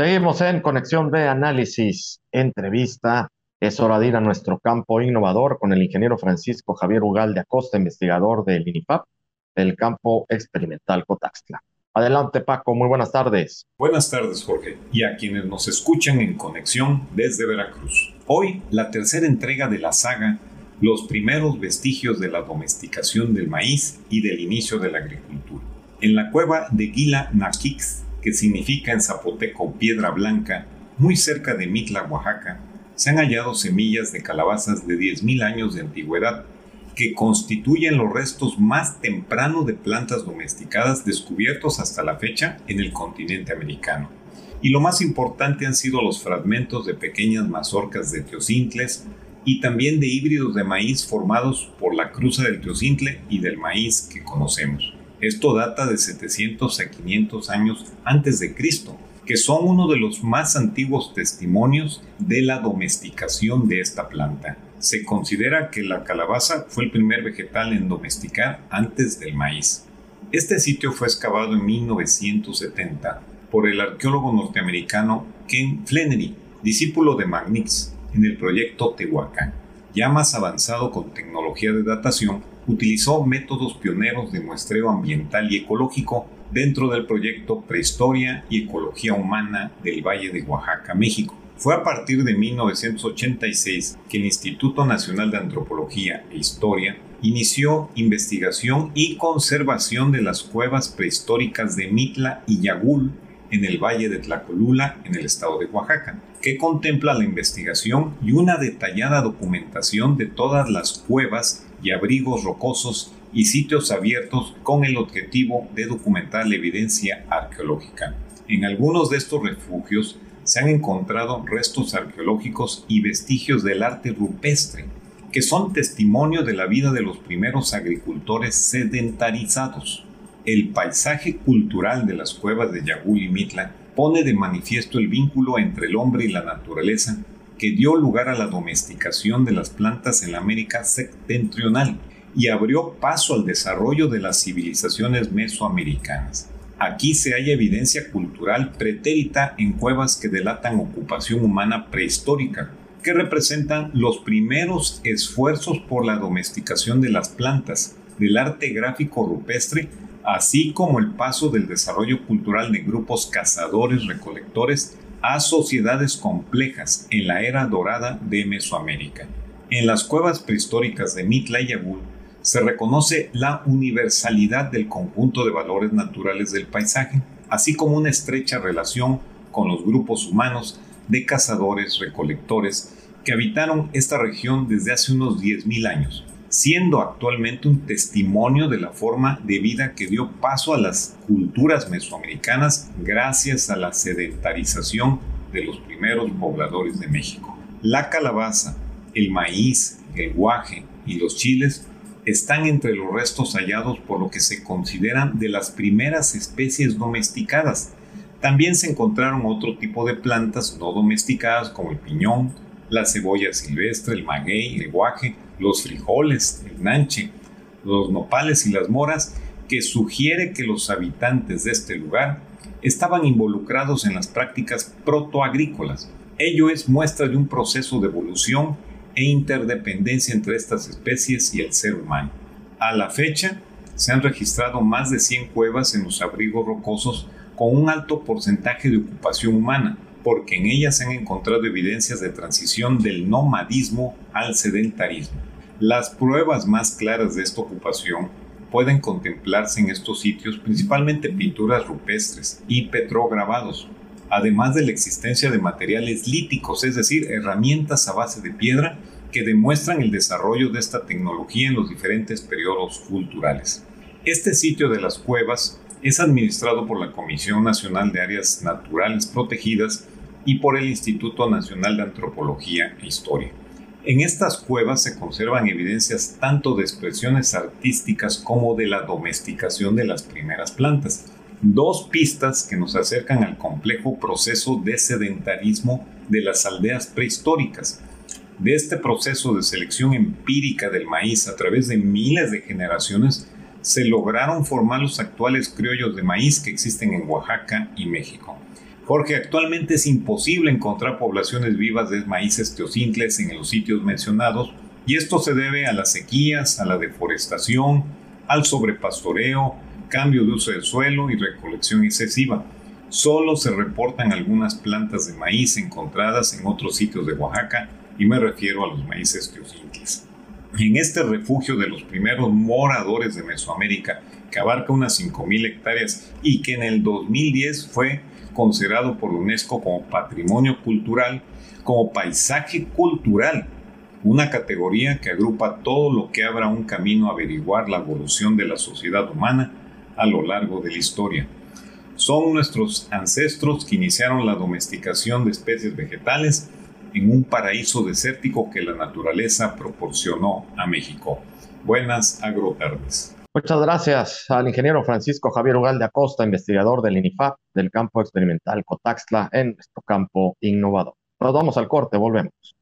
Seguimos en Conexión de Análisis, entrevista. Es hora de ir a nuestro campo innovador con el ingeniero Francisco Javier Ugal de Acosta, investigador del INIFAP, del campo experimental Cotaxtla. Adelante, Paco, muy buenas tardes. Buenas tardes, Jorge, y a quienes nos escuchan en conexión desde Veracruz. Hoy, la tercera entrega de la saga Los primeros vestigios de la domesticación del maíz y del inicio de la agricultura. En la cueva de Guila Naquix, que significa en zapoteco piedra blanca, muy cerca de Mitla, Oaxaca, se han hallado semillas de calabazas de 10.000 años de antigüedad que constituyen los restos más tempranos de plantas domesticadas descubiertos hasta la fecha en el continente americano. Y lo más importante han sido los fragmentos de pequeñas mazorcas de teocintles y también de híbridos de maíz formados por la cruza del teocintle y del maíz que conocemos. Esto data de 700 a 500 años antes de Cristo, que son uno de los más antiguos testimonios de la domesticación de esta planta. Se considera que la calabaza fue el primer vegetal en domesticar antes del maíz. Este sitio fue excavado en 1970 por el arqueólogo norteamericano Ken Flannery, discípulo de Magnix, en el proyecto Tehuacán. Ya más avanzado con tecnología de datación, utilizó métodos pioneros de muestreo ambiental y ecológico dentro del proyecto Prehistoria y Ecología Humana del Valle de Oaxaca, México. Fue a partir de 1986 que el Instituto Nacional de Antropología e Historia inició investigación y conservación de las cuevas prehistóricas de Mitla y Yagul en el Valle de Tlacolula, en el estado de Oaxaca, que contempla la investigación y una detallada documentación de todas las cuevas y abrigos rocosos y sitios abiertos con el objetivo de documentar la evidencia arqueológica. En algunos de estos refugios se han encontrado restos arqueológicos y vestigios del arte rupestre, que son testimonio de la vida de los primeros agricultores sedentarizados. El paisaje cultural de las cuevas de Yagul y Mitla pone de manifiesto el vínculo entre el hombre y la naturaleza que dio lugar a la domesticación de las plantas en la América septentrional y abrió paso al desarrollo de las civilizaciones mesoamericanas. Aquí se halla evidencia cultural pretérita en cuevas que delatan ocupación humana prehistórica, que representan los primeros esfuerzos por la domesticación de las plantas, del arte gráfico rupestre, así como el paso del desarrollo cultural de grupos cazadores-recolectores a sociedades complejas en la era dorada de Mesoamérica. En las cuevas prehistóricas de Mitla y Yagul se reconoce la universalidad del conjunto de valores naturales del paisaje, así como una estrecha relación con los grupos humanos de cazadores recolectores que habitaron esta región desde hace unos 10.000 años, siendo actualmente un testimonio de la forma de vida que dio paso a las culturas mesoamericanas gracias a la sedentarización de los primeros pobladores de México. La calabaza, el maíz, el guaje y los chiles están entre los restos hallados por lo que se consideran de las primeras especies domesticadas. También se encontraron otro tipo de plantas no domesticadas como el piñón, la cebolla silvestre, el maguey, el guaje, los frijoles, el nanche, los nopales y las moras, que sugiere que los habitantes de este lugar estaban involucrados en las prácticas protoagrícolas. Ello es muestra de un proceso de evolución e interdependencia entre estas especies y el ser humano. A la fecha, se han registrado más de 100 cuevas en los abrigos rocosos con un alto porcentaje de ocupación humana, porque en ellas se han encontrado evidencias de transición del nomadismo al sedentarismo. Las pruebas más claras de esta ocupación pueden contemplarse en estos sitios principalmente pinturas rupestres y petrograbados, además de la existencia de materiales líticos, es decir, herramientas a base de piedra que demuestran el desarrollo de esta tecnología en los diferentes periodos culturales. Este sitio de las cuevas es administrado por la Comisión Nacional de Áreas Naturales Protegidas y por el Instituto Nacional de Antropología e Historia. En estas cuevas se conservan evidencias tanto de expresiones artísticas como de la domesticación de las primeras plantas, dos pistas que nos acercan al complejo proceso de sedentarismo de las aldeas prehistóricas. De este proceso de selección empírica del maíz a través de miles de generaciones, se lograron formar los actuales criollos de maíz que existen en Oaxaca y México. Jorge, actualmente es imposible encontrar poblaciones vivas de maíces teocintles en los sitios mencionados y esto se debe a las sequías, a la deforestación, al sobrepastoreo, cambio de uso del suelo y recolección excesiva. Solo se reportan algunas plantas de maíz encontradas en otros sitios de Oaxaca y me refiero a los maíces teocintles. En este refugio de los primeros moradores de Mesoamérica, que abarca unas 5.000 hectáreas y que en el 2010 fue considerado por UNESCO como patrimonio cultural, como paisaje cultural, una categoría que agrupa todo lo que abra un camino a averiguar la evolución de la sociedad humana a lo largo de la historia. Son nuestros ancestros que iniciaron la domesticación de especies vegetales en un paraíso desértico que la naturaleza proporcionó a México. Buenas agrotardes. Muchas gracias al ingeniero Francisco Javier Ugalde Acosta, investigador del INIFAP del campo experimental Cotaxtla en nuestro campo innovador. Nos vamos al corte, volvemos.